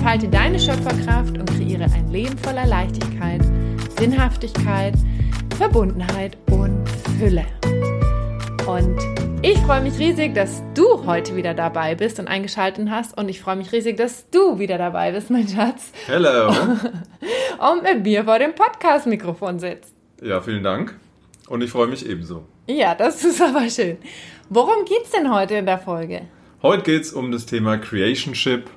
Entfalte deine Schöpferkraft und kreiere ein Leben voller Leichtigkeit, Sinnhaftigkeit, Verbundenheit und Fülle. Und ich freue mich riesig, dass du heute wieder dabei bist und eingeschaltet hast. Und ich freue mich riesig, dass du wieder dabei bist, mein Schatz. Hello. und mit mir vor dem Podcast-Mikrofon sitzt. Ja, vielen Dank. Und ich freue mich ebenso. Ja, das ist aber schön. Worum geht es denn heute in der Folge? Heute geht es um das Thema Creationship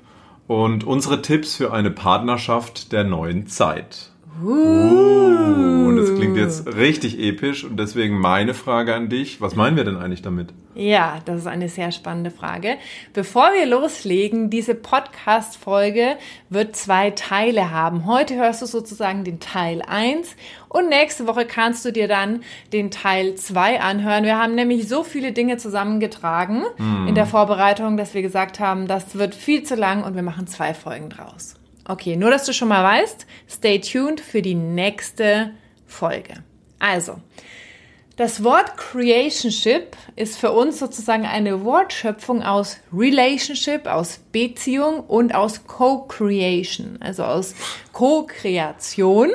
und unsere Tipps für eine Partnerschaft der neuen Zeit. Uh. Uh, und es klingt jetzt richtig episch und deswegen meine Frage an dich. Was meinen wir denn eigentlich damit? Ja, das ist eine sehr spannende Frage. Bevor wir loslegen, diese Podcast-Folge wird zwei Teile haben. Heute hörst du sozusagen den Teil 1 und nächste Woche kannst du dir dann den Teil 2 anhören. Wir haben nämlich so viele Dinge zusammengetragen mm. in der Vorbereitung, dass wir gesagt haben, das wird viel zu lang und wir machen zwei Folgen draus. Okay, nur dass du schon mal weißt, stay tuned für die nächste Folge. Also, das Wort Creationship ist für uns sozusagen eine Wortschöpfung aus Relationship, aus Beziehung und aus Co-Creation, also aus Co-Kreation,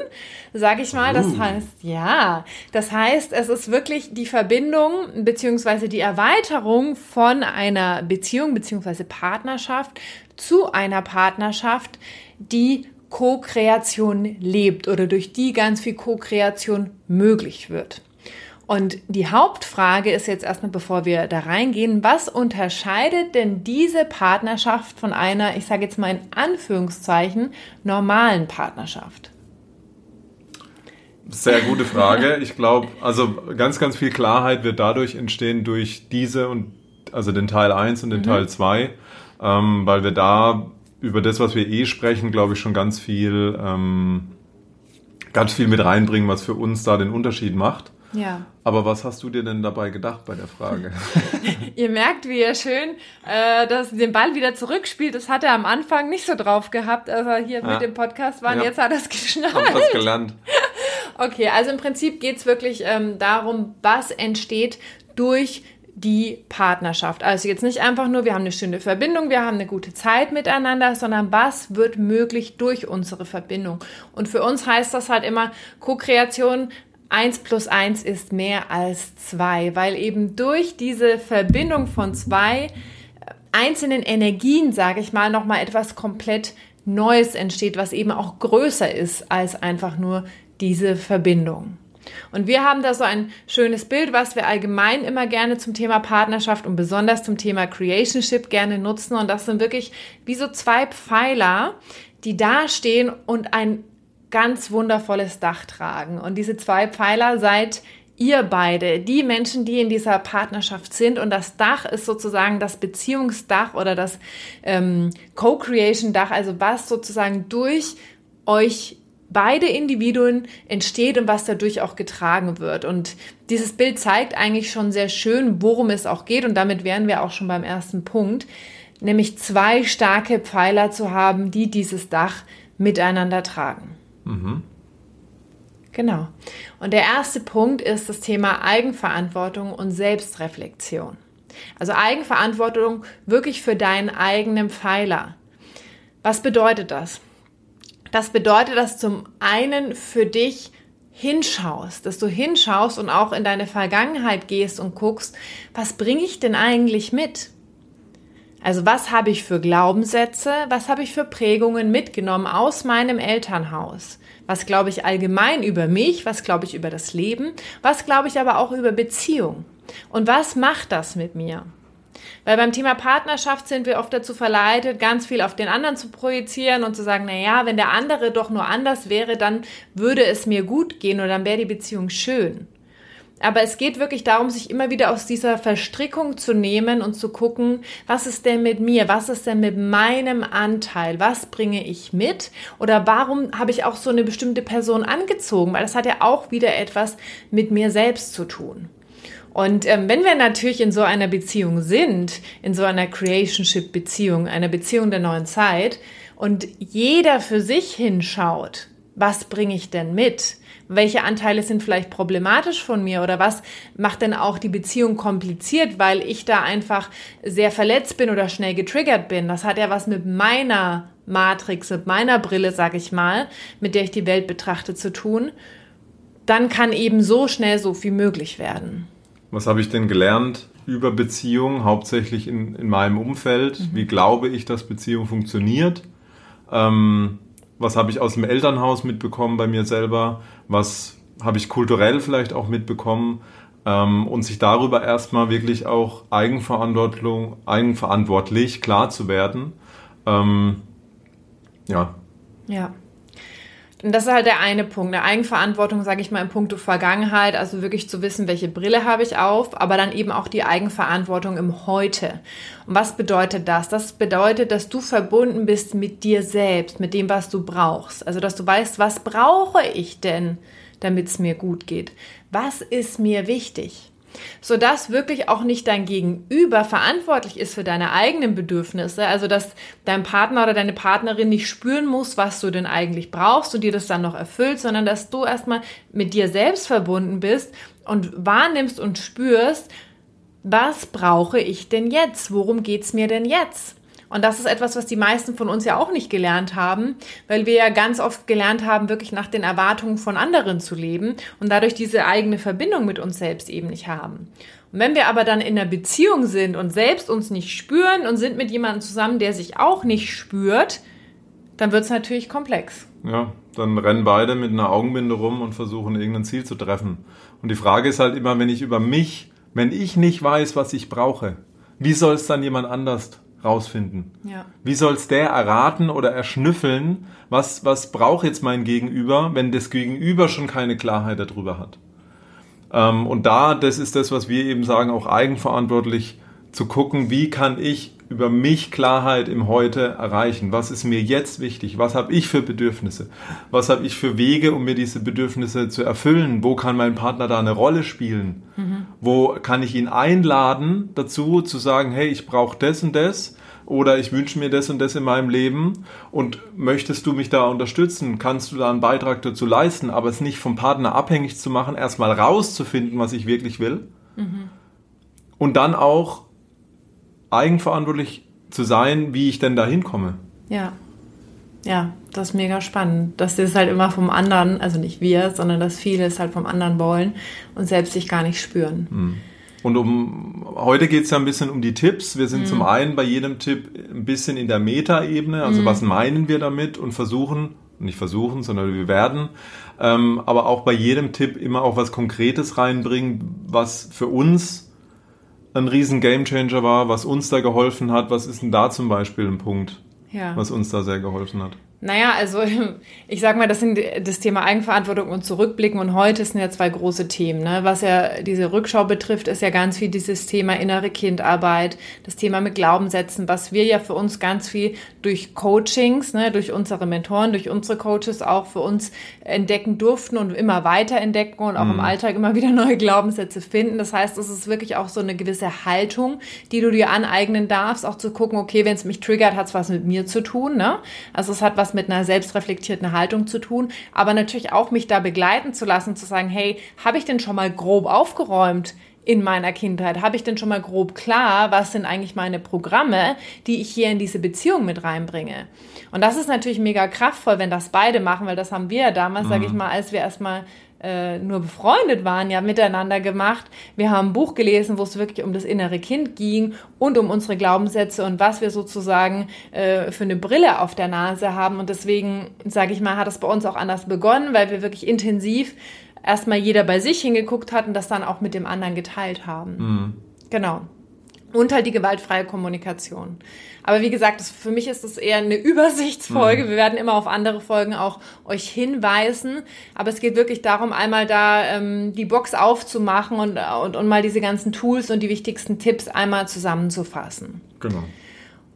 sage ich mal. Das uh. heißt, ja, das heißt, es ist wirklich die Verbindung beziehungsweise die Erweiterung von einer Beziehung beziehungsweise Partnerschaft zu einer Partnerschaft, die Co-Kreation lebt oder durch die ganz viel Co-Kreation möglich wird. Und die Hauptfrage ist jetzt erstmal, bevor wir da reingehen, was unterscheidet denn diese Partnerschaft von einer, ich sage jetzt mal in Anführungszeichen, normalen Partnerschaft? Sehr gute Frage. Ich glaube, also ganz, ganz viel Klarheit wird dadurch entstehen durch diese und also den Teil 1 und den mhm. Teil 2, ähm, weil wir da über das, was wir eh sprechen, glaube ich, schon ganz viel, ähm, ganz viel mit reinbringen, was für uns da den Unterschied macht. Ja. Aber was hast du dir denn dabei gedacht bei der Frage? Ihr merkt, wie er schön äh, dass den Ball wieder zurückspielt. Das hat er am Anfang nicht so drauf gehabt, als er hier ja. mit dem Podcast war. Ja. Jetzt hat er es geschnallt. Hab was gelernt. Okay, also im Prinzip geht es wirklich ähm, darum, was entsteht durch die Partnerschaft. Also jetzt nicht einfach nur, wir haben eine schöne Verbindung, wir haben eine gute Zeit miteinander, sondern was wird möglich durch unsere Verbindung. Und für uns heißt das halt immer, Co-Kreation, eins plus eins ist mehr als zwei, weil eben durch diese Verbindung von zwei äh, einzelnen Energien, sage ich mal, nochmal etwas komplett Neues entsteht, was eben auch größer ist als einfach nur diese Verbindung. Und wir haben da so ein schönes Bild, was wir allgemein immer gerne zum Thema Partnerschaft und besonders zum Thema Creationship gerne nutzen. Und das sind wirklich wie so zwei Pfeiler, die da stehen und ein ganz wundervolles Dach tragen. Und diese zwei Pfeiler seid ihr beide, die Menschen, die in dieser Partnerschaft sind. Und das Dach ist sozusagen das Beziehungsdach oder das ähm, Co-Creation-Dach, also was sozusagen durch euch beide Individuen entsteht und was dadurch auch getragen wird. Und dieses Bild zeigt eigentlich schon sehr schön, worum es auch geht. Und damit wären wir auch schon beim ersten Punkt, nämlich zwei starke Pfeiler zu haben, die dieses Dach miteinander tragen. Mhm. Genau. Und der erste Punkt ist das Thema Eigenverantwortung und Selbstreflexion. Also Eigenverantwortung wirklich für deinen eigenen Pfeiler. Was bedeutet das? Das bedeutet, dass zum einen für dich hinschaust, dass du hinschaust und auch in deine Vergangenheit gehst und guckst, was bringe ich denn eigentlich mit? Also was habe ich für Glaubenssätze, was habe ich für Prägungen mitgenommen aus meinem Elternhaus? Was glaube ich allgemein über mich, was glaube ich über das Leben, was glaube ich aber auch über Beziehung? Und was macht das mit mir? Weil beim Thema Partnerschaft sind wir oft dazu verleitet, ganz viel auf den anderen zu projizieren und zu sagen, na ja, wenn der andere doch nur anders wäre, dann würde es mir gut gehen oder dann wäre die Beziehung schön. Aber es geht wirklich darum, sich immer wieder aus dieser Verstrickung zu nehmen und zu gucken, was ist denn mit mir? Was ist denn mit meinem Anteil? Was bringe ich mit? Oder warum habe ich auch so eine bestimmte Person angezogen? Weil das hat ja auch wieder etwas mit mir selbst zu tun. Und ähm, wenn wir natürlich in so einer Beziehung sind, in so einer Creationship-Beziehung, einer Beziehung der neuen Zeit, und jeder für sich hinschaut, was bringe ich denn mit? Welche Anteile sind vielleicht problematisch von mir oder was macht denn auch die Beziehung kompliziert, weil ich da einfach sehr verletzt bin oder schnell getriggert bin. Das hat ja was mit meiner Matrix, mit meiner Brille, sag ich mal, mit der ich die Welt betrachte, zu tun. Dann kann eben so schnell so viel möglich werden. Was habe ich denn gelernt über Beziehungen, hauptsächlich in, in meinem Umfeld? Mhm. Wie glaube ich, dass Beziehung funktioniert? Ähm, was habe ich aus dem Elternhaus mitbekommen bei mir selber, was habe ich kulturell vielleicht auch mitbekommen ähm, und sich darüber erstmal wirklich auch Eigenverantwortung, eigenverantwortlich klar zu werden. Ähm, ja. Ja. Und das ist halt der eine Punkt, eine Eigenverantwortung, sage ich mal, im Punkto Vergangenheit, also wirklich zu wissen, welche Brille habe ich auf, aber dann eben auch die Eigenverantwortung im Heute. Und was bedeutet das? Das bedeutet, dass du verbunden bist mit dir selbst, mit dem, was du brauchst. Also, dass du weißt, was brauche ich denn, damit es mir gut geht? Was ist mir wichtig? Sodass wirklich auch nicht dein Gegenüber verantwortlich ist für deine eigenen Bedürfnisse, also dass dein Partner oder deine Partnerin nicht spüren muss, was du denn eigentlich brauchst und dir das dann noch erfüllt, sondern dass du erstmal mit dir selbst verbunden bist und wahrnimmst und spürst, was brauche ich denn jetzt? Worum geht's mir denn jetzt? Und das ist etwas, was die meisten von uns ja auch nicht gelernt haben, weil wir ja ganz oft gelernt haben, wirklich nach den Erwartungen von anderen zu leben und dadurch diese eigene Verbindung mit uns selbst eben nicht haben. Und wenn wir aber dann in einer Beziehung sind und selbst uns nicht spüren und sind mit jemandem zusammen, der sich auch nicht spürt, dann wird es natürlich komplex. Ja, dann rennen beide mit einer Augenbinde rum und versuchen irgendein Ziel zu treffen. Und die Frage ist halt immer, wenn ich über mich, wenn ich nicht weiß, was ich brauche, wie soll es dann jemand anders rausfinden. Ja. Wie soll's der erraten oder erschnüffeln, was, was braucht jetzt mein Gegenüber, wenn das Gegenüber schon keine Klarheit darüber hat? Ähm, und da, das ist das, was wir eben sagen, auch eigenverantwortlich zu gucken, wie kann ich über mich Klarheit im Heute erreichen? Was ist mir jetzt wichtig? Was habe ich für Bedürfnisse? Was habe ich für Wege, um mir diese Bedürfnisse zu erfüllen? Wo kann mein Partner da eine Rolle spielen? Mhm. Wo kann ich ihn einladen dazu, zu sagen, hey, ich brauche das und das? Oder ich wünsche mir das und das in meinem Leben und möchtest du mich da unterstützen? Kannst du da einen Beitrag dazu leisten, aber es nicht vom Partner abhängig zu machen, erstmal rauszufinden, was ich wirklich will? Mhm. Und dann auch eigenverantwortlich zu sein, wie ich denn da hinkomme. Ja. Ja, das ist mega spannend, dass sie es halt immer vom anderen, also nicht wir, sondern dass viele es halt vom anderen wollen und selbst sich gar nicht spüren. Hm. Und um heute geht es ja ein bisschen um die Tipps. Wir sind mhm. zum einen bei jedem Tipp ein bisschen in der Meta-Ebene, also mhm. was meinen wir damit und versuchen, nicht versuchen, sondern wir werden, ähm, aber auch bei jedem Tipp immer auch was Konkretes reinbringen, was für uns ein riesen Gamechanger war, was uns da geholfen hat. Was ist denn da zum Beispiel ein Punkt, ja. was uns da sehr geholfen hat? Naja, also ich sag mal, das sind das Thema Eigenverantwortung und Zurückblicken und heute sind ja zwei große Themen. Ne? Was ja diese Rückschau betrifft, ist ja ganz viel dieses Thema innere Kindarbeit, das Thema mit Glaubenssätzen, was wir ja für uns ganz viel durch Coachings, ne, durch unsere Mentoren, durch unsere Coaches auch für uns entdecken durften und immer weiter entdecken und auch mhm. im Alltag immer wieder neue Glaubenssätze finden. Das heißt, es ist wirklich auch so eine gewisse Haltung, die du dir aneignen darfst, auch zu gucken, okay, wenn es mich triggert, hat es was mit mir zu tun. Ne? Also es hat was was mit einer selbstreflektierten Haltung zu tun, aber natürlich auch mich da begleiten zu lassen, zu sagen, hey, habe ich denn schon mal grob aufgeräumt? in meiner Kindheit? Habe ich denn schon mal grob klar, was sind eigentlich meine Programme, die ich hier in diese Beziehung mit reinbringe? Und das ist natürlich mega kraftvoll, wenn das beide machen, weil das haben wir ja damals, mhm. sage ich mal, als wir erstmal äh, nur befreundet waren, ja miteinander gemacht. Wir haben ein Buch gelesen, wo es wirklich um das innere Kind ging und um unsere Glaubenssätze und was wir sozusagen äh, für eine Brille auf der Nase haben. Und deswegen, sage ich mal, hat es bei uns auch anders begonnen, weil wir wirklich intensiv erstmal jeder bei sich hingeguckt hat und das dann auch mit dem anderen geteilt haben. Mhm. Genau. Und halt die gewaltfreie Kommunikation. Aber wie gesagt, das, für mich ist das eher eine Übersichtsfolge. Mhm. Wir werden immer auf andere Folgen auch euch hinweisen. Aber es geht wirklich darum, einmal da ähm, die Box aufzumachen und, und, und mal diese ganzen Tools und die wichtigsten Tipps einmal zusammenzufassen. Genau.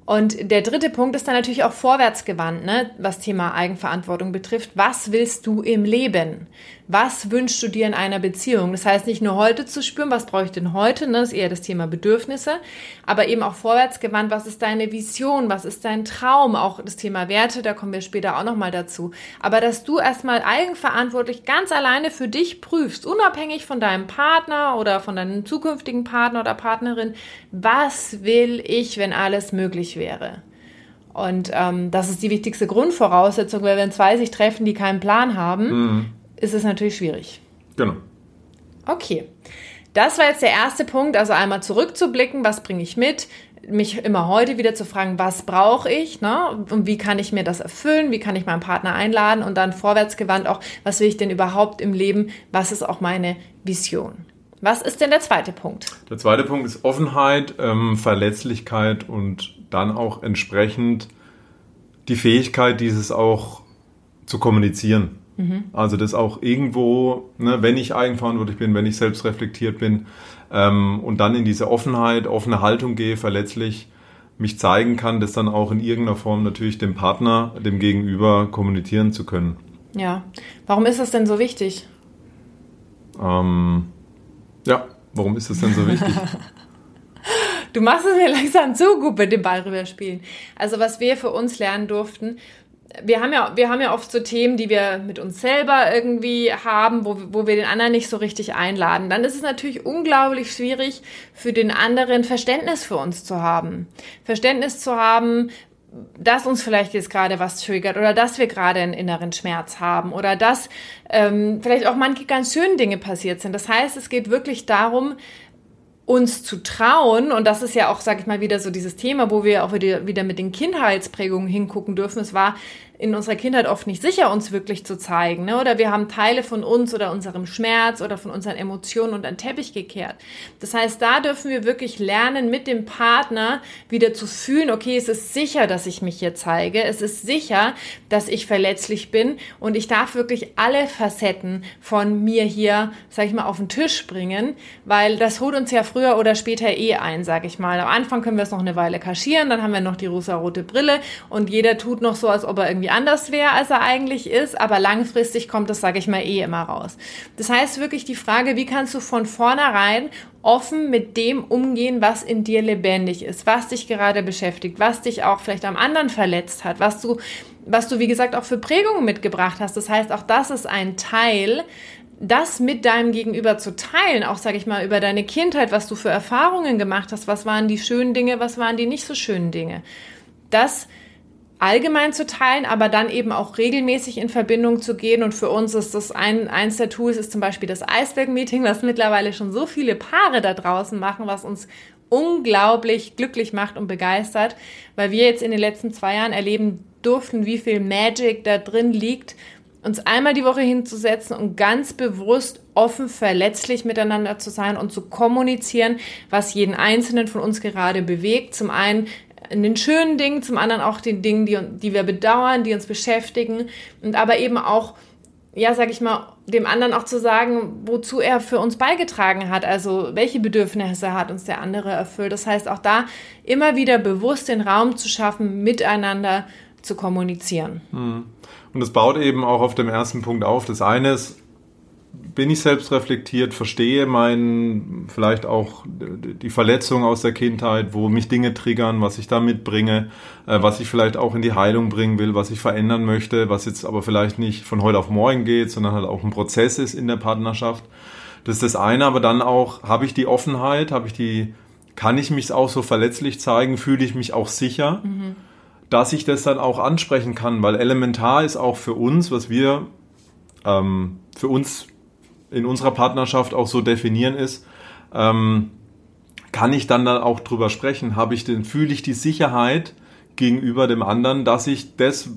Und der dritte Punkt ist dann natürlich auch vorwärtsgewandt, ne, was Thema Eigenverantwortung betrifft. Was willst du im Leben? Was wünschst du dir in einer Beziehung? Das heißt nicht nur heute zu spüren, was brauche ich denn heute, ne, das ist eher das Thema Bedürfnisse, aber eben auch vorwärtsgewandt, was ist deine Vision, was ist dein Traum, auch das Thema Werte, da kommen wir später auch nochmal dazu. Aber dass du erstmal eigenverantwortlich ganz alleine für dich prüfst, unabhängig von deinem Partner oder von deinem zukünftigen Partner oder Partnerin, was will ich, wenn alles möglich wäre? Und ähm, das ist die wichtigste Grundvoraussetzung, weil wenn zwei sich treffen, die keinen Plan haben, mhm ist es natürlich schwierig. Genau. Okay. Das war jetzt der erste Punkt, also einmal zurückzublicken, was bringe ich mit, mich immer heute wieder zu fragen, was brauche ich, ne? Und wie kann ich mir das erfüllen? Wie kann ich meinen Partner einladen? Und dann vorwärtsgewandt auch, was will ich denn überhaupt im Leben? Was ist auch meine Vision? Was ist denn der zweite Punkt? Der zweite Punkt ist Offenheit, ähm, Verletzlichkeit und dann auch entsprechend die Fähigkeit, dieses auch zu kommunizieren. Mhm. Also das auch irgendwo, ne, wenn ich eigenverantwortlich bin, wenn ich selbst reflektiert bin ähm, und dann in diese Offenheit, offene Haltung gehe, verletzlich mich zeigen kann, das dann auch in irgendeiner Form natürlich dem Partner, dem Gegenüber kommunizieren zu können. Ja, warum ist das denn so wichtig? Ähm, ja, warum ist das denn so wichtig? du machst es mir langsam zu gut mit dem Ball rüberspielen. Also was wir für uns lernen durften, wir haben ja, wir haben ja oft so Themen, die wir mit uns selber irgendwie haben, wo, wo wir den anderen nicht so richtig einladen. Dann ist es natürlich unglaublich schwierig, für den anderen Verständnis für uns zu haben. Verständnis zu haben, dass uns vielleicht jetzt gerade was triggert oder dass wir gerade einen inneren Schmerz haben oder dass ähm, vielleicht auch manche ganz schöne Dinge passiert sind. Das heißt, es geht wirklich darum, uns zu trauen, und das ist ja auch, sag ich mal, wieder so dieses Thema, wo wir auch wieder, wieder mit den Kindheitsprägungen hingucken dürfen. Es war in unserer Kindheit oft nicht sicher, uns wirklich zu zeigen. Ne? Oder wir haben Teile von uns oder unserem Schmerz oder von unseren Emotionen unter den Teppich gekehrt. Das heißt, da dürfen wir wirklich lernen, mit dem Partner wieder zu fühlen, okay, es ist sicher, dass ich mich hier zeige. Es ist sicher, dass ich verletzlich bin und ich darf wirklich alle Facetten von mir hier, sag ich mal, auf den Tisch bringen, weil das holt uns ja früher oder später eh ein, sag ich mal. Am Anfang können wir es noch eine Weile kaschieren, dann haben wir noch die rosa-rote Brille und jeder tut noch so, als ob er irgendwie anders wäre, als er eigentlich ist, aber langfristig kommt das, sage ich mal, eh immer raus. Das heißt wirklich die Frage, wie kannst du von vornherein offen mit dem umgehen, was in dir lebendig ist, was dich gerade beschäftigt, was dich auch vielleicht am anderen verletzt hat, was du, was du, wie gesagt, auch für Prägungen mitgebracht hast. Das heißt, auch das ist ein Teil, das mit deinem Gegenüber zu teilen, auch sage ich mal über deine Kindheit, was du für Erfahrungen gemacht hast, was waren die schönen Dinge, was waren die nicht so schönen Dinge. Das allgemein zu teilen, aber dann eben auch regelmäßig in Verbindung zu gehen. Und für uns ist das ein, eins der Tools ist zum Beispiel das Eisberg-Meeting, was mittlerweile schon so viele Paare da draußen machen, was uns unglaublich glücklich macht und begeistert, weil wir jetzt in den letzten zwei Jahren erleben durften, wie viel Magic da drin liegt, uns einmal die Woche hinzusetzen und ganz bewusst offen, verletzlich miteinander zu sein und zu kommunizieren, was jeden Einzelnen von uns gerade bewegt. Zum einen in den schönen Dingen, zum anderen auch den Dingen, die, die wir bedauern, die uns beschäftigen und aber eben auch, ja, sag ich mal, dem anderen auch zu sagen, wozu er für uns beigetragen hat, also welche Bedürfnisse hat uns der andere erfüllt. Das heißt, auch da immer wieder bewusst den Raum zu schaffen, miteinander zu kommunizieren. Hm. Und das baut eben auch auf dem ersten Punkt auf. Das eine ist, bin ich selbst reflektiert, verstehe mein, vielleicht auch die Verletzung aus der Kindheit, wo mich Dinge triggern, was ich da mitbringe, äh, was ich vielleicht auch in die Heilung bringen will, was ich verändern möchte, was jetzt aber vielleicht nicht von heute auf morgen geht, sondern halt auch ein Prozess ist in der Partnerschaft. Das ist das eine, aber dann auch, habe ich die Offenheit, habe ich die, kann ich mich auch so verletzlich zeigen, fühle ich mich auch sicher, mhm. dass ich das dann auch ansprechen kann, weil elementar ist auch für uns, was wir ähm, für uns in unserer Partnerschaft auch so definieren ist, ähm, kann ich dann, dann auch drüber sprechen? Habe ich denn, fühle ich die Sicherheit gegenüber dem anderen, dass ich das,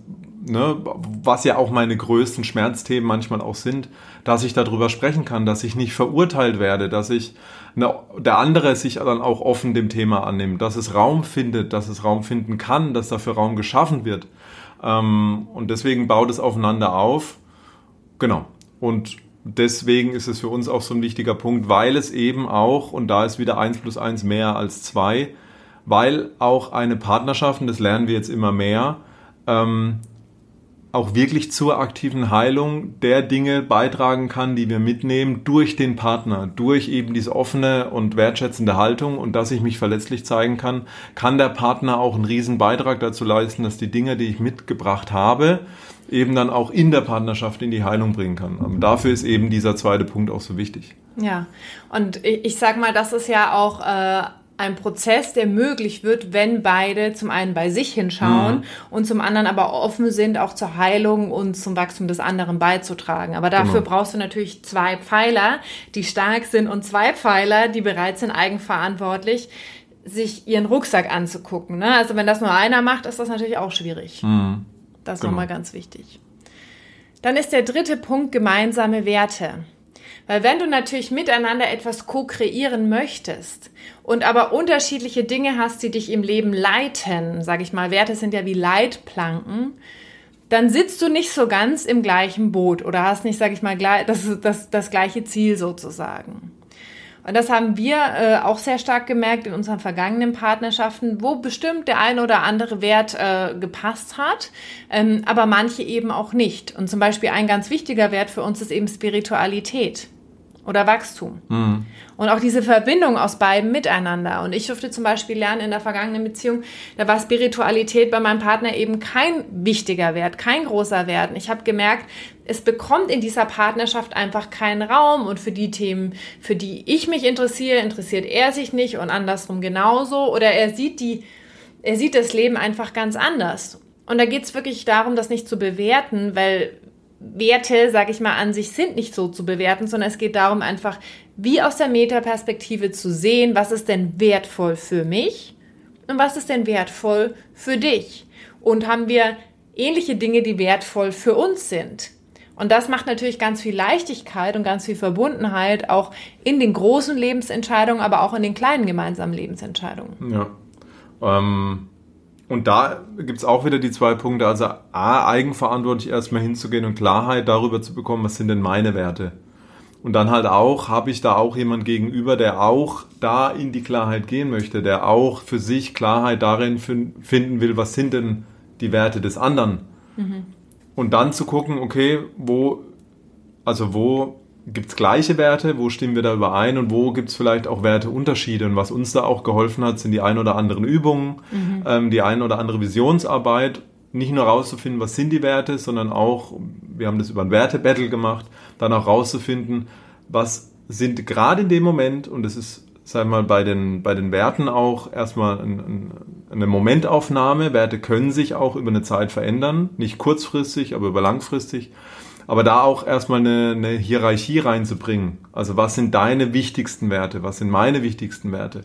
ne, was ja auch meine größten Schmerzthemen manchmal auch sind, dass ich darüber sprechen kann, dass ich nicht verurteilt werde, dass ich ne, der andere sich dann auch offen dem Thema annimmt, dass es Raum findet, dass es Raum finden kann, dass dafür Raum geschaffen wird. Ähm, und deswegen baut es aufeinander auf. Genau. Und deswegen ist es für uns auch so ein wichtiger Punkt, weil es eben auch, und da ist wieder eins plus eins mehr als zwei, weil auch eine Partnerschaft, und das lernen wir jetzt immer mehr, ähm, auch wirklich zur aktiven Heilung der Dinge beitragen kann, die wir mitnehmen durch den Partner, durch eben diese offene und wertschätzende Haltung und dass ich mich verletzlich zeigen kann, kann der Partner auch einen riesen Beitrag dazu leisten, dass die Dinge, die ich mitgebracht habe, eben dann auch in der Partnerschaft in die Heilung bringen kann. Aber dafür ist eben dieser zweite Punkt auch so wichtig. Ja, und ich, ich sag mal, das ist ja auch äh, ein Prozess, der möglich wird, wenn beide zum einen bei sich hinschauen mhm. und zum anderen aber offen sind, auch zur Heilung und zum Wachstum des anderen beizutragen. Aber dafür genau. brauchst du natürlich zwei Pfeiler, die stark sind und zwei Pfeiler, die bereit sind, eigenverantwortlich sich ihren Rucksack anzugucken. Ne? Also wenn das nur einer macht, ist das natürlich auch schwierig. Mhm. Das ist genau. nochmal ganz wichtig. Dann ist der dritte Punkt gemeinsame Werte. Weil wenn du natürlich miteinander etwas co-kreieren möchtest und aber unterschiedliche Dinge hast, die dich im Leben leiten, sage ich mal, Werte sind ja wie Leitplanken, dann sitzt du nicht so ganz im gleichen Boot oder hast nicht, sage ich mal, das, das, das gleiche Ziel sozusagen. Und das haben wir äh, auch sehr stark gemerkt in unseren vergangenen Partnerschaften, wo bestimmt der ein oder andere Wert äh, gepasst hat, ähm, aber manche eben auch nicht. Und zum Beispiel ein ganz wichtiger Wert für uns ist eben Spiritualität oder Wachstum. Mhm. Und auch diese Verbindung aus beiden miteinander. Und ich durfte zum Beispiel lernen in der vergangenen Beziehung, da war Spiritualität bei meinem Partner eben kein wichtiger Wert, kein großer Wert. Und ich habe gemerkt, es bekommt in dieser Partnerschaft einfach keinen Raum. Und für die Themen, für die ich mich interessiere, interessiert er sich nicht und andersrum genauso. Oder er sieht die, er sieht das Leben einfach ganz anders. Und da geht es wirklich darum, das nicht zu bewerten, weil Werte, sage ich mal, an sich sind nicht so zu bewerten, sondern es geht darum, einfach wie aus der Metaperspektive zu sehen, was ist denn wertvoll für mich und was ist denn wertvoll für dich. Und haben wir ähnliche Dinge, die wertvoll für uns sind. Und das macht natürlich ganz viel Leichtigkeit und ganz viel Verbundenheit auch in den großen Lebensentscheidungen, aber auch in den kleinen gemeinsamen Lebensentscheidungen. Ja. Ähm und da gibt es auch wieder die zwei Punkte. Also A, eigenverantwortlich erstmal hinzugehen und Klarheit darüber zu bekommen, was sind denn meine Werte. Und dann halt auch, habe ich da auch jemand gegenüber, der auch da in die Klarheit gehen möchte, der auch für sich Klarheit darin finden will, was sind denn die Werte des anderen. Mhm. Und dann zu gucken, okay, wo, also wo gibt es gleiche Werte, wo stimmen wir da überein und wo gibt es vielleicht auch Werteunterschiede. Und was uns da auch geholfen hat, sind die ein oder anderen Übungen, mhm. ähm, die ein oder andere Visionsarbeit. Nicht nur rauszufinden, was sind die Werte, sondern auch, wir haben das über ein Wertebattle gemacht, dann auch rauszufinden, was sind gerade in dem Moment, und das ist, sagen wir mal, bei den, bei den Werten auch erstmal ein, ein, eine Momentaufnahme. Werte können sich auch über eine Zeit verändern, nicht kurzfristig, aber über langfristig. Aber da auch erstmal eine, eine Hierarchie reinzubringen. Also was sind deine wichtigsten Werte? Was sind meine wichtigsten Werte?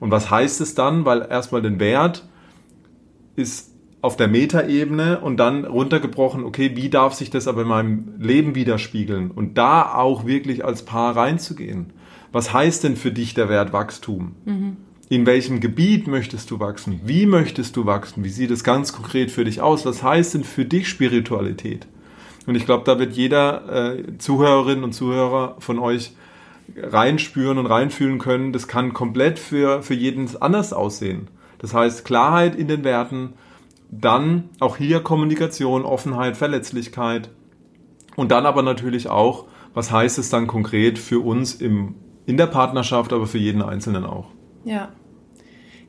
Und was heißt es dann? Weil erstmal den Wert ist auf der Metaebene und dann runtergebrochen, okay, wie darf sich das aber in meinem Leben widerspiegeln? Und da auch wirklich als Paar reinzugehen. Was heißt denn für dich der Wert Wachstum? Mhm. In welchem Gebiet möchtest du wachsen? Wie möchtest du wachsen? Wie sieht es ganz konkret für dich aus? Was heißt denn für dich Spiritualität? Und ich glaube, da wird jeder äh, Zuhörerin und Zuhörer von euch reinspüren und reinfühlen können. Das kann komplett für, für jeden anders aussehen. Das heißt, Klarheit in den Werten, dann auch hier Kommunikation, Offenheit, Verletzlichkeit und dann aber natürlich auch, was heißt es dann konkret für uns im, in der Partnerschaft, aber für jeden Einzelnen auch. Ja.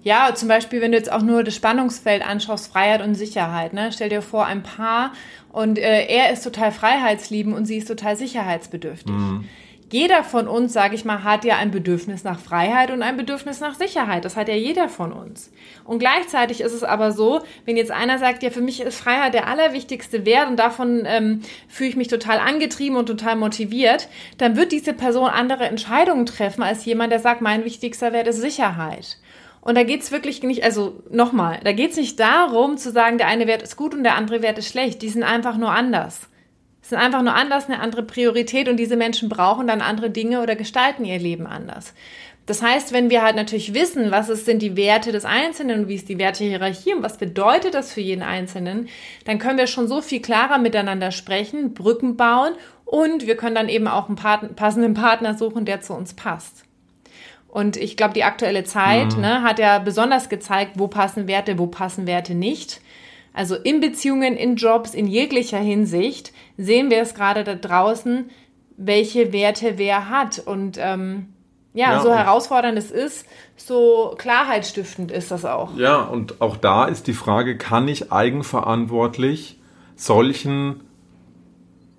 Ja, zum Beispiel, wenn du jetzt auch nur das Spannungsfeld anschaust, Freiheit und Sicherheit. Ne? Stell dir vor, ein Paar und äh, er ist total freiheitsliebend und sie ist total sicherheitsbedürftig. Mhm. Jeder von uns, sage ich mal, hat ja ein Bedürfnis nach Freiheit und ein Bedürfnis nach Sicherheit. Das hat ja jeder von uns. Und gleichzeitig ist es aber so, wenn jetzt einer sagt, ja, für mich ist Freiheit der allerwichtigste Wert und davon ähm, fühle ich mich total angetrieben und total motiviert, dann wird diese Person andere Entscheidungen treffen als jemand, der sagt, mein wichtigster Wert ist Sicherheit. Und da geht's wirklich nicht, also nochmal, da geht's nicht darum zu sagen, der eine Wert ist gut und der andere Wert ist schlecht. Die sind einfach nur anders. Es sind einfach nur anders, eine andere Priorität und diese Menschen brauchen dann andere Dinge oder gestalten ihr Leben anders. Das heißt, wenn wir halt natürlich wissen, was es sind die Werte des Einzelnen und wie ist die Wertehierarchie und was bedeutet das für jeden Einzelnen, dann können wir schon so viel klarer miteinander sprechen, Brücken bauen und wir können dann eben auch einen Part passenden Partner suchen, der zu uns passt. Und ich glaube, die aktuelle Zeit mhm. ne, hat ja besonders gezeigt, wo passen Werte, wo passen Werte nicht. Also in Beziehungen, in Jobs, in jeglicher Hinsicht sehen wir es gerade da draußen, welche Werte wer hat. Und ähm, ja, ja, so herausfordernd es ist, so klarheitsstiftend ist das auch. Ja, und auch da ist die Frage, kann ich eigenverantwortlich solchen,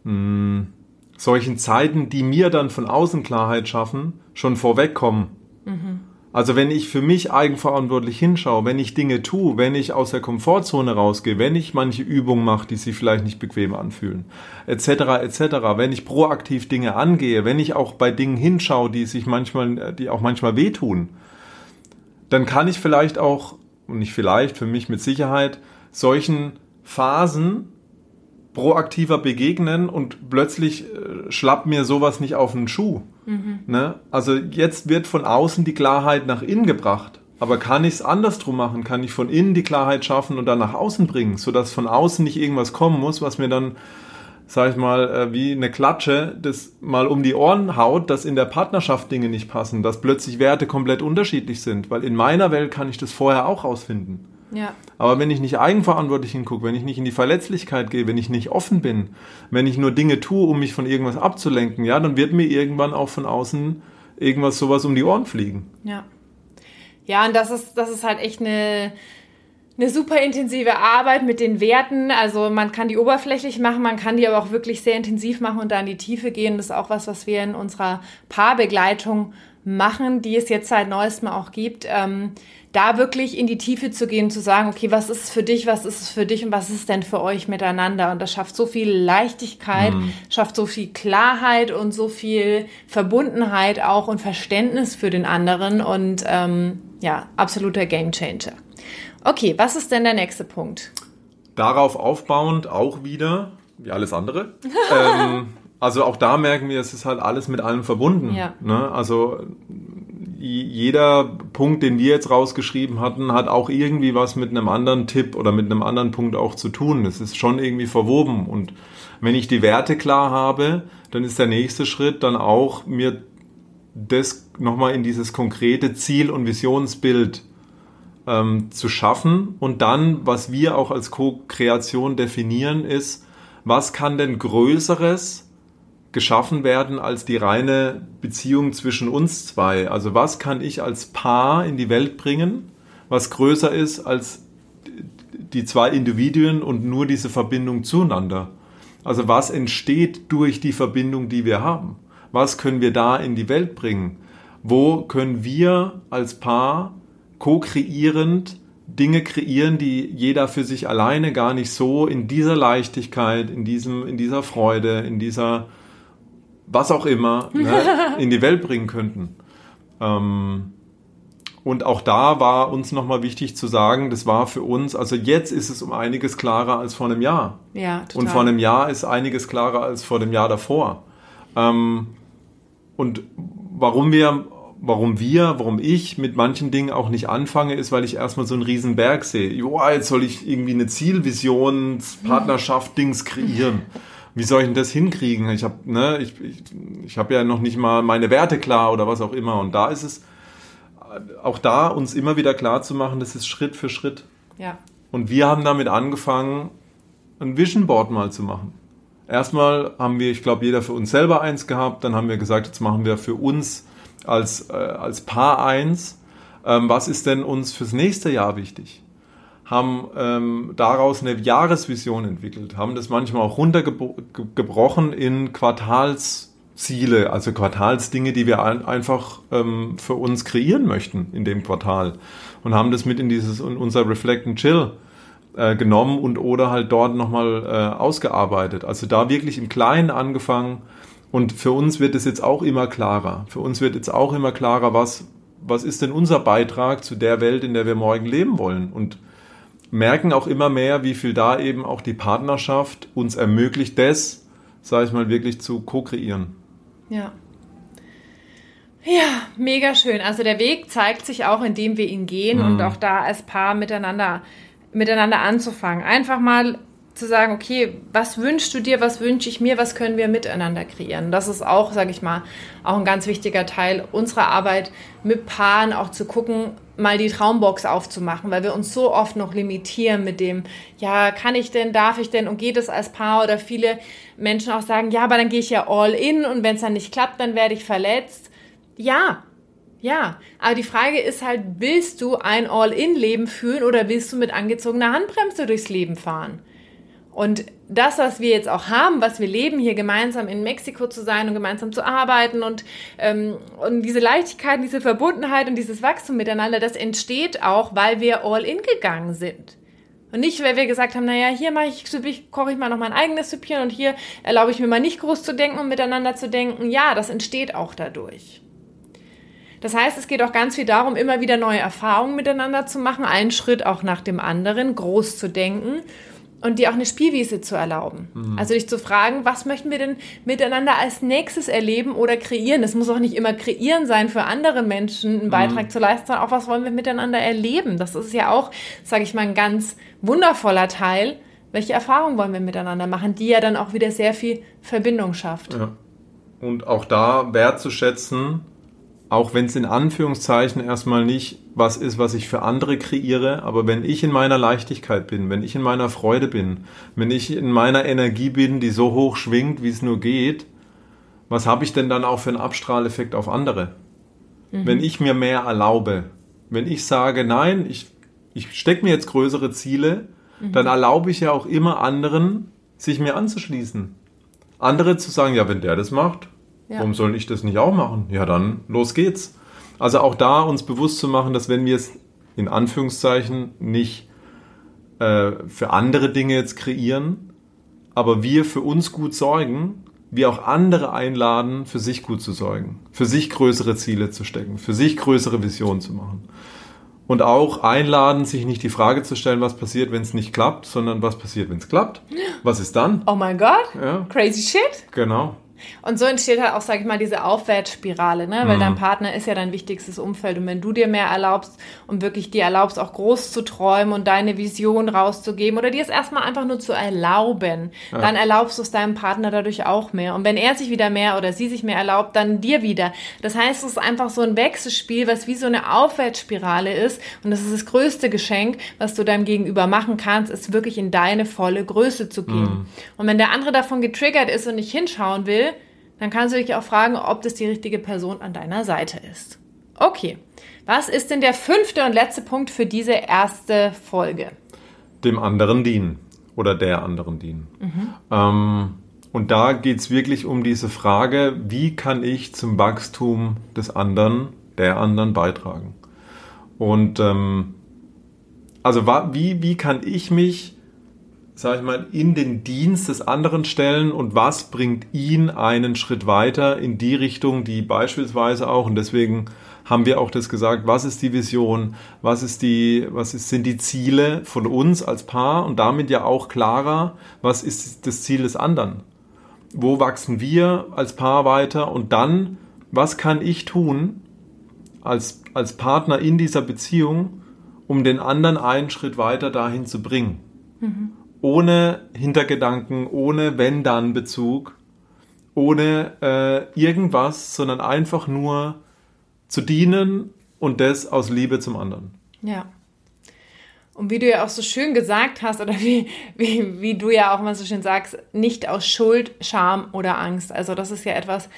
mh, hm, solchen Zeiten, die mir dann von außen Klarheit schaffen, schon vorwegkommen? Also wenn ich für mich eigenverantwortlich hinschaue, wenn ich Dinge tue, wenn ich aus der Komfortzone rausgehe, wenn ich manche Übungen mache, die sich vielleicht nicht bequem anfühlen, etc., etc., wenn ich proaktiv Dinge angehe, wenn ich auch bei Dingen hinschaue, die sich manchmal, die auch manchmal wehtun, dann kann ich vielleicht auch, und nicht vielleicht, für mich mit Sicherheit, solchen Phasen proaktiver begegnen und plötzlich äh, schlappt mir sowas nicht auf den Schuh. Mhm. Ne? Also jetzt wird von außen die Klarheit nach innen gebracht. Aber kann ich es andersrum machen? Kann ich von innen die Klarheit schaffen und dann nach außen bringen, sodass von außen nicht irgendwas kommen muss, was mir dann, sag ich mal, äh, wie eine Klatsche, das mal um die Ohren haut, dass in der Partnerschaft Dinge nicht passen, dass plötzlich Werte komplett unterschiedlich sind. Weil in meiner Welt kann ich das vorher auch rausfinden. Ja. Aber wenn ich nicht eigenverantwortlich hingucke, wenn ich nicht in die Verletzlichkeit gehe, wenn ich nicht offen bin, wenn ich nur Dinge tue, um mich von irgendwas abzulenken, ja, dann wird mir irgendwann auch von außen irgendwas sowas um die Ohren fliegen. Ja. Ja, und das ist, das ist halt echt eine, eine super intensive Arbeit mit den Werten. Also man kann die oberflächlich machen, man kann die aber auch wirklich sehr intensiv machen und da in die Tiefe gehen. Das ist auch was, was wir in unserer Paarbegleitung machen, die es jetzt seit neuestem auch gibt. Ähm, da wirklich in die Tiefe zu gehen, zu sagen, okay, was ist es für dich, was ist es für dich und was ist denn für euch miteinander? Und das schafft so viel Leichtigkeit, mhm. schafft so viel Klarheit und so viel Verbundenheit auch und Verständnis für den anderen und ähm, ja, absoluter Gamechanger. Okay, was ist denn der nächste Punkt? Darauf aufbauend auch wieder, wie alles andere. ähm, also auch da merken wir, es ist halt alles mit allem verbunden. Ja. Ne? Also jeder Punkt, den wir jetzt rausgeschrieben hatten, hat auch irgendwie was mit einem anderen Tipp oder mit einem anderen Punkt auch zu tun. Es ist schon irgendwie verwoben. Und wenn ich die Werte klar habe, dann ist der nächste Schritt dann auch, mir das nochmal in dieses konkrete Ziel- und Visionsbild ähm, zu schaffen. Und dann, was wir auch als Co-Kreation definieren, ist, was kann denn Größeres geschaffen werden als die reine Beziehung zwischen uns zwei. Also was kann ich als Paar in die Welt bringen, was größer ist als die zwei Individuen und nur diese Verbindung zueinander. Also was entsteht durch die Verbindung, die wir haben? Was können wir da in die Welt bringen? Wo können wir als Paar co-kreierend Dinge kreieren, die jeder für sich alleine gar nicht so in dieser Leichtigkeit, in diesem, in dieser Freude, in dieser was auch immer ne, in die Welt bringen könnten. Ähm, und auch da war uns nochmal wichtig zu sagen, das war für uns, also jetzt ist es um einiges klarer als vor einem Jahr. Ja, total. Und vor einem Jahr ist einiges klarer als vor dem Jahr davor. Ähm, und warum wir, warum wir, warum ich mit manchen Dingen auch nicht anfange, ist, weil ich erstmal so einen riesen Berg sehe. Joa, jetzt soll ich irgendwie eine Zielvision, Partnerschaft, Dings kreieren wie soll ich denn das hinkriegen? Ich habe ne, ich, ich, ich hab ja noch nicht mal meine Werte klar oder was auch immer. Und da ist es auch da uns immer wieder klar zu machen, das ist Schritt für Schritt. Ja. Und wir haben damit angefangen, ein Vision Board mal zu machen. Erstmal haben wir, ich glaube, jeder für uns selber eins gehabt. Dann haben wir gesagt, jetzt machen wir für uns als, äh, als Paar eins. Ähm, was ist denn uns fürs nächste Jahr wichtig? Haben ähm, daraus eine Jahresvision entwickelt, haben das manchmal auch runtergebrochen in Quartalsziele, also Quartalsdinge, die wir ein, einfach ähm, für uns kreieren möchten in dem Quartal und haben das mit in dieses in unser Reflect and Chill äh, genommen und oder halt dort nochmal äh, ausgearbeitet. Also da wirklich im Kleinen angefangen und für uns wird es jetzt auch immer klarer. Für uns wird jetzt auch immer klarer, was was ist denn unser Beitrag zu der Welt, in der wir morgen leben wollen? Und merken auch immer mehr, wie viel da eben auch die Partnerschaft uns ermöglicht, das, sage ich mal, wirklich zu ko-kreieren. Ja. Ja, mega schön. Also der Weg zeigt sich auch, indem wir ihn gehen mhm. und auch da als Paar miteinander, miteinander anzufangen. Einfach mal zu sagen, okay, was wünschst du dir, was wünsche ich mir, was können wir miteinander kreieren? Das ist auch, sage ich mal, auch ein ganz wichtiger Teil unserer Arbeit mit Paaren, auch zu gucken, mal die Traumbox aufzumachen, weil wir uns so oft noch limitieren mit dem, ja, kann ich denn, darf ich denn und geht es als Paar oder viele Menschen auch sagen, ja, aber dann gehe ich ja all in und wenn es dann nicht klappt, dann werde ich verletzt. Ja, ja, aber die Frage ist halt, willst du ein All-in-Leben führen oder willst du mit angezogener Handbremse durchs Leben fahren? Und das, was wir jetzt auch haben, was wir leben, hier gemeinsam in Mexiko zu sein und gemeinsam zu arbeiten und, ähm, und diese Leichtigkeit, diese Verbundenheit und dieses Wachstum miteinander, das entsteht auch, weil wir all in gegangen sind. Und nicht, weil wir gesagt haben, naja, hier mache ich, koche ich mal noch mein eigenes Süppchen und hier erlaube ich mir mal nicht groß zu denken und miteinander zu denken. Ja, das entsteht auch dadurch. Das heißt, es geht auch ganz viel darum, immer wieder neue Erfahrungen miteinander zu machen, einen Schritt auch nach dem anderen, groß zu denken und dir auch eine Spielwiese zu erlauben. Mhm. Also dich zu fragen, was möchten wir denn miteinander als nächstes erleben oder kreieren? Es muss auch nicht immer kreieren sein, für andere Menschen einen Beitrag mhm. zu leisten, sondern auch was wollen wir miteinander erleben? Das ist ja auch, sage ich mal, ein ganz wundervoller Teil. Welche Erfahrungen wollen wir miteinander machen, die ja dann auch wieder sehr viel Verbindung schafft. Ja. Und auch da wertzuschätzen, auch wenn es in Anführungszeichen erstmal nicht was ist, was ich für andere kreiere, aber wenn ich in meiner Leichtigkeit bin, wenn ich in meiner Freude bin, wenn ich in meiner Energie bin, die so hoch schwingt, wie es nur geht, was habe ich denn dann auch für einen Abstrahleffekt auf andere? Mhm. Wenn ich mir mehr erlaube, wenn ich sage, nein, ich, ich stecke mir jetzt größere Ziele, mhm. dann erlaube ich ja auch immer anderen, sich mir anzuschließen. Andere zu sagen, ja, wenn der das macht, ja. Warum soll ich das nicht auch machen? Ja, dann los geht's. Also auch da uns bewusst zu machen, dass wenn wir es in Anführungszeichen nicht äh, für andere Dinge jetzt kreieren, aber wir für uns gut sorgen, wir auch andere einladen, für sich gut zu sorgen, für sich größere Ziele zu stecken, für sich größere Visionen zu machen. Und auch einladen, sich nicht die Frage zu stellen, was passiert, wenn es nicht klappt, sondern was passiert, wenn es klappt. Was ist dann? Oh mein Gott, ja. crazy shit. Genau. Und so entsteht halt auch, sag ich mal, diese Aufwärtsspirale, ne? Weil mhm. dein Partner ist ja dein wichtigstes Umfeld. Und wenn du dir mehr erlaubst und wirklich dir erlaubst, auch groß zu träumen und deine Vision rauszugeben oder dir es erstmal einfach nur zu erlauben, ja. dann erlaubst du es deinem Partner dadurch auch mehr. Und wenn er sich wieder mehr oder sie sich mehr erlaubt, dann dir wieder. Das heißt, es ist einfach so ein Wechselspiel, was wie so eine Aufwärtsspirale ist. Und das ist das größte Geschenk, was du deinem Gegenüber machen kannst, ist wirklich in deine volle Größe zu gehen. Mhm. Und wenn der andere davon getriggert ist und nicht hinschauen will, dann kannst du dich auch fragen, ob das die richtige Person an deiner Seite ist. Okay, was ist denn der fünfte und letzte Punkt für diese erste Folge? Dem anderen dienen oder der anderen dienen. Mhm. Ähm, und da geht es wirklich um diese Frage, wie kann ich zum Wachstum des anderen, der anderen beitragen? Und ähm, also wie, wie kann ich mich sag ich mal, in den Dienst des anderen stellen und was bringt ihn einen Schritt weiter in die Richtung, die beispielsweise auch, und deswegen haben wir auch das gesagt, was ist die Vision, was ist die, was ist, sind die Ziele von uns als Paar und damit ja auch klarer, was ist das Ziel des anderen? Wo wachsen wir als Paar weiter und dann, was kann ich tun als, als Partner in dieser Beziehung, um den anderen einen Schritt weiter dahin zu bringen? Mhm ohne Hintergedanken, ohne Wenn-Dann-Bezug, ohne äh, irgendwas, sondern einfach nur zu dienen und das aus Liebe zum anderen. Ja. Und wie du ja auch so schön gesagt hast, oder wie, wie, wie du ja auch mal so schön sagst, nicht aus Schuld, Scham oder Angst. Also das ist ja etwas,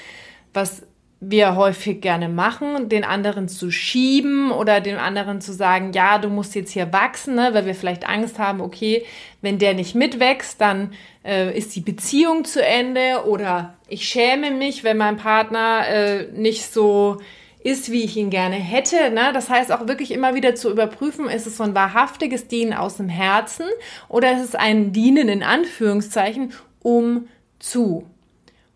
was wir häufig gerne machen, den anderen zu schieben oder dem anderen zu sagen, ja, du musst jetzt hier wachsen, ne, weil wir vielleicht Angst haben, okay, wenn der nicht mitwächst, dann äh, ist die Beziehung zu Ende oder ich schäme mich, wenn mein Partner äh, nicht so ist, wie ich ihn gerne hätte. Ne? Das heißt auch wirklich immer wieder zu überprüfen, ist es so ein wahrhaftiges Dienen aus dem Herzen oder ist es ein Dienen in Anführungszeichen um zu.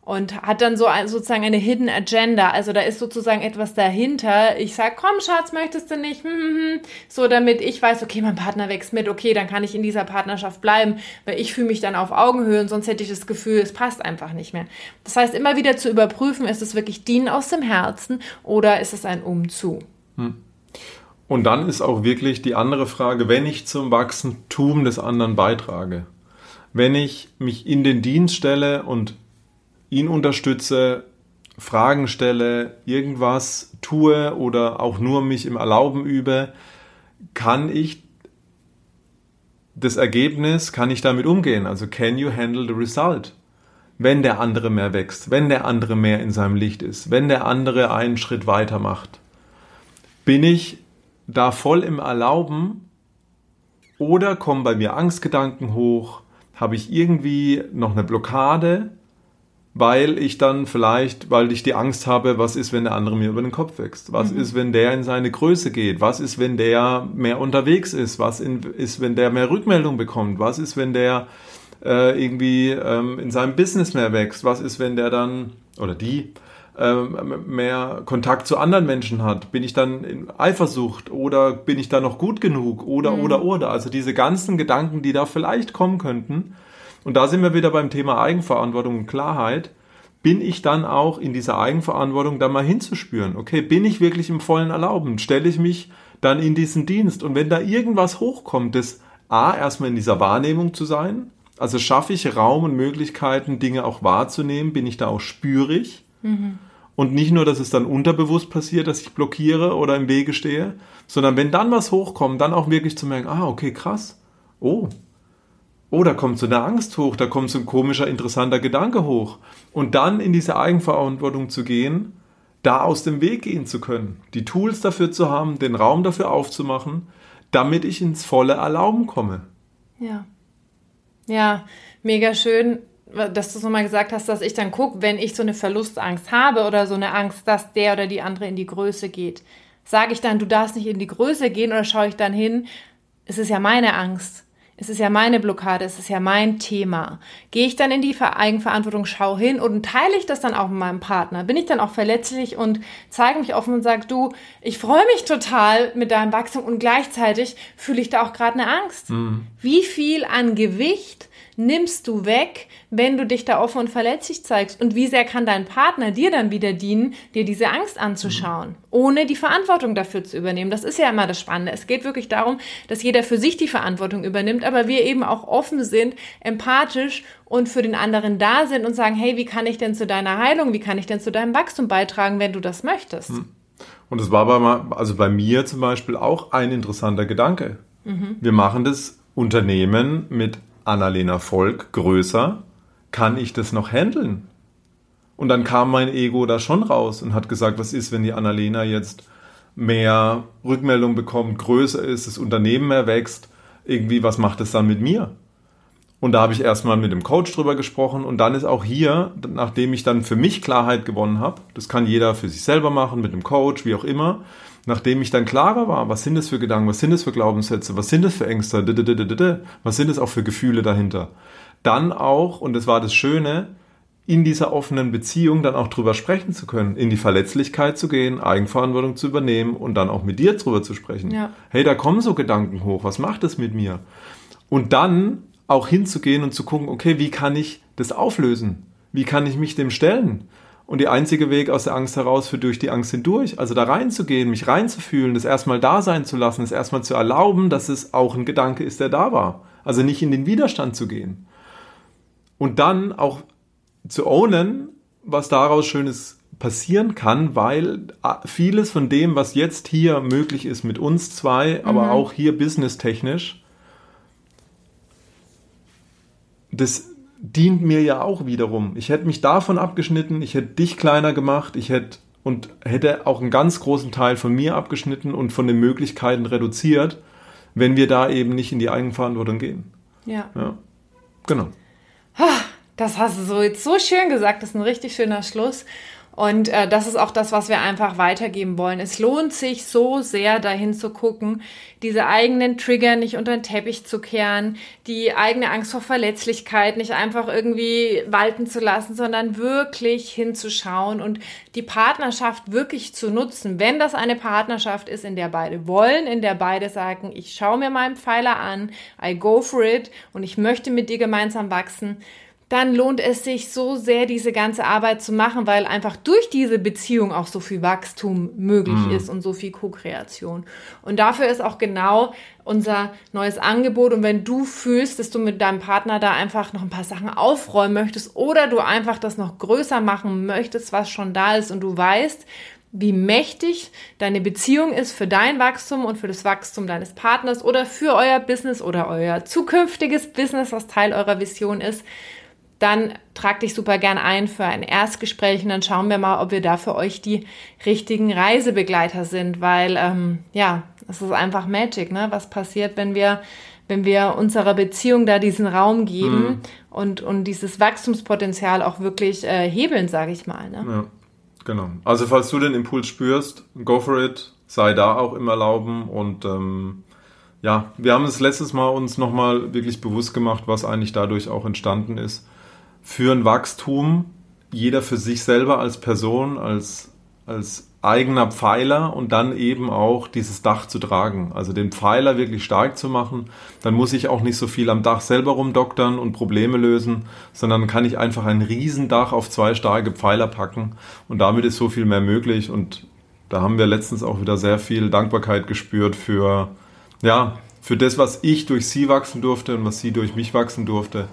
Und hat dann so ein, sozusagen eine Hidden Agenda. Also da ist sozusagen etwas dahinter. Ich sage, komm Schatz, möchtest du nicht? Hm, hm, hm. So damit ich weiß, okay, mein Partner wächst mit, okay, dann kann ich in dieser Partnerschaft bleiben, weil ich fühle mich dann auf Augenhöhe und sonst hätte ich das Gefühl, es passt einfach nicht mehr. Das heißt, immer wieder zu überprüfen, ist es wirklich Dienen aus dem Herzen oder ist es ein Umzu? Hm. Und dann ist auch wirklich die andere Frage, wenn ich zum Wachsentum des anderen beitrage, wenn ich mich in den Dienst stelle und ihn unterstütze, Fragen stelle, irgendwas tue oder auch nur mich im Erlauben übe, kann ich das Ergebnis, kann ich damit umgehen? Also can you handle the result? Wenn der andere mehr wächst, wenn der andere mehr in seinem Licht ist, wenn der andere einen Schritt weiter macht, bin ich da voll im Erlauben oder kommen bei mir Angstgedanken hoch? Habe ich irgendwie noch eine Blockade? Weil ich dann vielleicht, weil ich die Angst habe, was ist, wenn der andere mir über den Kopf wächst? Was mhm. ist, wenn der in seine Größe geht? Was ist, wenn der mehr unterwegs ist? Was in, ist, wenn der mehr Rückmeldung bekommt? Was ist, wenn der äh, irgendwie ähm, in seinem Business mehr wächst? Was ist, wenn der dann oder die ähm, mehr Kontakt zu anderen Menschen hat? Bin ich dann in Eifersucht oder bin ich da noch gut genug? Oder, mhm. oder, oder. Also diese ganzen Gedanken, die da vielleicht kommen könnten, und da sind wir wieder beim Thema Eigenverantwortung und Klarheit. Bin ich dann auch in dieser Eigenverantwortung da mal hinzuspüren? Okay, bin ich wirklich im vollen Erlauben? Stelle ich mich dann in diesen Dienst? Und wenn da irgendwas hochkommt, das A, erstmal in dieser Wahrnehmung zu sein, also schaffe ich Raum und Möglichkeiten, Dinge auch wahrzunehmen, bin ich da auch spürig? Mhm. Und nicht nur, dass es dann unterbewusst passiert, dass ich blockiere oder im Wege stehe, sondern wenn dann was hochkommt, dann auch wirklich zu merken, ah, okay, krass. Oh, oh, da kommt so eine Angst hoch, da kommt so ein komischer, interessanter Gedanke hoch. Und dann in diese Eigenverantwortung zu gehen, da aus dem Weg gehen zu können, die Tools dafür zu haben, den Raum dafür aufzumachen, damit ich ins volle Erlauben komme. Ja. Ja, mega schön, dass du es nochmal gesagt hast, dass ich dann gucke, wenn ich so eine Verlustangst habe oder so eine Angst, dass der oder die andere in die Größe geht. Sage ich dann, du darfst nicht in die Größe gehen oder schaue ich dann hin, es ist ja meine Angst es ist ja meine Blockade, es ist ja mein Thema. Gehe ich dann in die Eigenverantwortung, schau hin und teile ich das dann auch mit meinem Partner? Bin ich dann auch verletzlich und zeige mich offen und sage, du, ich freue mich total mit deinem Wachstum und gleichzeitig fühle ich da auch gerade eine Angst. Mhm. Wie viel an Gewicht nimmst du weg, wenn du dich da offen und verletzlich zeigst? Und wie sehr kann dein Partner dir dann wieder dienen, dir diese Angst anzuschauen, ohne die Verantwortung dafür zu übernehmen? Das ist ja immer das Spannende. Es geht wirklich darum, dass jeder für sich die Verantwortung übernimmt, aber wir eben auch offen sind, empathisch und für den anderen da sind und sagen, hey, wie kann ich denn zu deiner Heilung, wie kann ich denn zu deinem Wachstum beitragen, wenn du das möchtest? Hm. Und das war bei, also bei mir zum Beispiel auch ein interessanter Gedanke. Mhm. Wir machen das Unternehmen mit Annalena Volk größer, kann ich das noch handeln? Und dann kam mein Ego da schon raus und hat gesagt, was ist, wenn die Annalena jetzt mehr Rückmeldung bekommt, größer ist, das Unternehmen mehr wächst, irgendwie, was macht es dann mit mir? Und da habe ich erstmal mit dem Coach drüber gesprochen und dann ist auch hier, nachdem ich dann für mich Klarheit gewonnen habe, das kann jeder für sich selber machen, mit dem Coach, wie auch immer, nachdem ich dann klarer war, was sind das für Gedanken, was sind das für Glaubenssätze, was sind das für Ängste, was sind das auch für Gefühle dahinter. Dann auch, und das war das Schöne, in dieser offenen Beziehung dann auch drüber sprechen zu können, in die Verletzlichkeit zu gehen, Eigenverantwortung zu übernehmen und dann auch mit dir drüber zu sprechen. Ja. Hey, da kommen so Gedanken hoch, was macht das mit mir? Und dann auch hinzugehen und zu gucken, okay, wie kann ich das auflösen? Wie kann ich mich dem stellen? Und der einzige Weg aus der Angst heraus führt durch die Angst hindurch. Also da reinzugehen, mich reinzufühlen, das erstmal da sein zu lassen, das erstmal zu erlauben, dass es auch ein Gedanke ist, der da war. Also nicht in den Widerstand zu gehen. Und dann auch zu ownen, was daraus Schönes passieren kann, weil vieles von dem, was jetzt hier möglich ist mit uns zwei, mhm. aber auch hier businesstechnisch, das dient mir ja auch wiederum. Ich hätte mich davon abgeschnitten, ich hätte dich kleiner gemacht, ich hätte und hätte auch einen ganz großen Teil von mir abgeschnitten und von den Möglichkeiten reduziert, wenn wir da eben nicht in die Eigenverantwortung gehen. Ja. ja. Genau. Das hast du so jetzt so schön gesagt, das ist ein richtig schöner Schluss. Und äh, das ist auch das, was wir einfach weitergeben wollen. Es lohnt sich so sehr, dahin zu gucken, diese eigenen Trigger nicht unter den Teppich zu kehren, die eigene Angst vor Verletzlichkeit nicht einfach irgendwie walten zu lassen, sondern wirklich hinzuschauen und die Partnerschaft wirklich zu nutzen. Wenn das eine Partnerschaft ist, in der beide wollen, in der beide sagen, ich schaue mir meinen Pfeiler an, I go for it und ich möchte mit dir gemeinsam wachsen, dann lohnt es sich so sehr, diese ganze Arbeit zu machen, weil einfach durch diese Beziehung auch so viel Wachstum möglich mhm. ist und so viel Co-Kreation. Und dafür ist auch genau unser neues Angebot. Und wenn du fühlst, dass du mit deinem Partner da einfach noch ein paar Sachen aufräumen möchtest oder du einfach das noch größer machen möchtest, was schon da ist und du weißt, wie mächtig deine Beziehung ist für dein Wachstum und für das Wachstum deines Partners oder für euer Business oder euer zukünftiges Business, was Teil eurer Vision ist, dann trag dich super gern ein für ein Erstgespräch und dann schauen wir mal, ob wir da für euch die richtigen Reisebegleiter sind, weil ähm, ja, es ist einfach Magic, ne? Was passiert, wenn wir wenn wir unserer Beziehung da diesen Raum geben mhm. und, und dieses Wachstumspotenzial auch wirklich äh, hebeln, sage ich mal. Ne? Ja, genau. Also falls du den Impuls spürst, go for it, sei da auch im Erlauben und ähm, ja, wir haben es letztes Mal uns nochmal wirklich bewusst gemacht, was eigentlich dadurch auch entstanden ist für ein Wachstum, jeder für sich selber als Person, als, als eigener Pfeiler und dann eben auch dieses Dach zu tragen. Also den Pfeiler wirklich stark zu machen. Dann muss ich auch nicht so viel am Dach selber rumdoktern und Probleme lösen, sondern kann ich einfach ein Riesendach auf zwei starke Pfeiler packen und damit ist so viel mehr möglich und da haben wir letztens auch wieder sehr viel Dankbarkeit gespürt für, ja, für das, was ich durch sie wachsen durfte und was sie durch mich wachsen durfte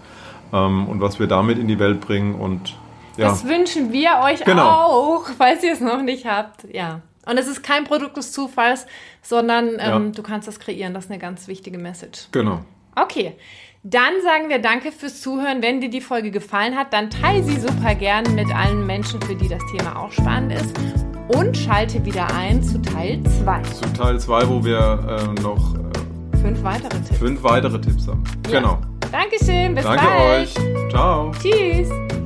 ähm, und was wir damit in die Welt bringen. Und ja. Das wünschen wir euch genau. auch, falls ihr es noch nicht habt. Ja. Und es ist kein Produkt des Zufalls, sondern ähm, ja. du kannst das kreieren. Das ist eine ganz wichtige Message. Genau. Okay. Dann sagen wir danke fürs Zuhören. Wenn dir die Folge gefallen hat, dann teile sie super gern mit allen Menschen, für die das Thema auch spannend ist. Und schalte wieder ein zu Teil 2. Zu Teil 2, wo wir äh, noch fünf weitere Tipps. Fünf weitere Tipps haben. Ja. Genau. Dankeschön, bis Danke bald. Danke euch. Ciao. Tschüss.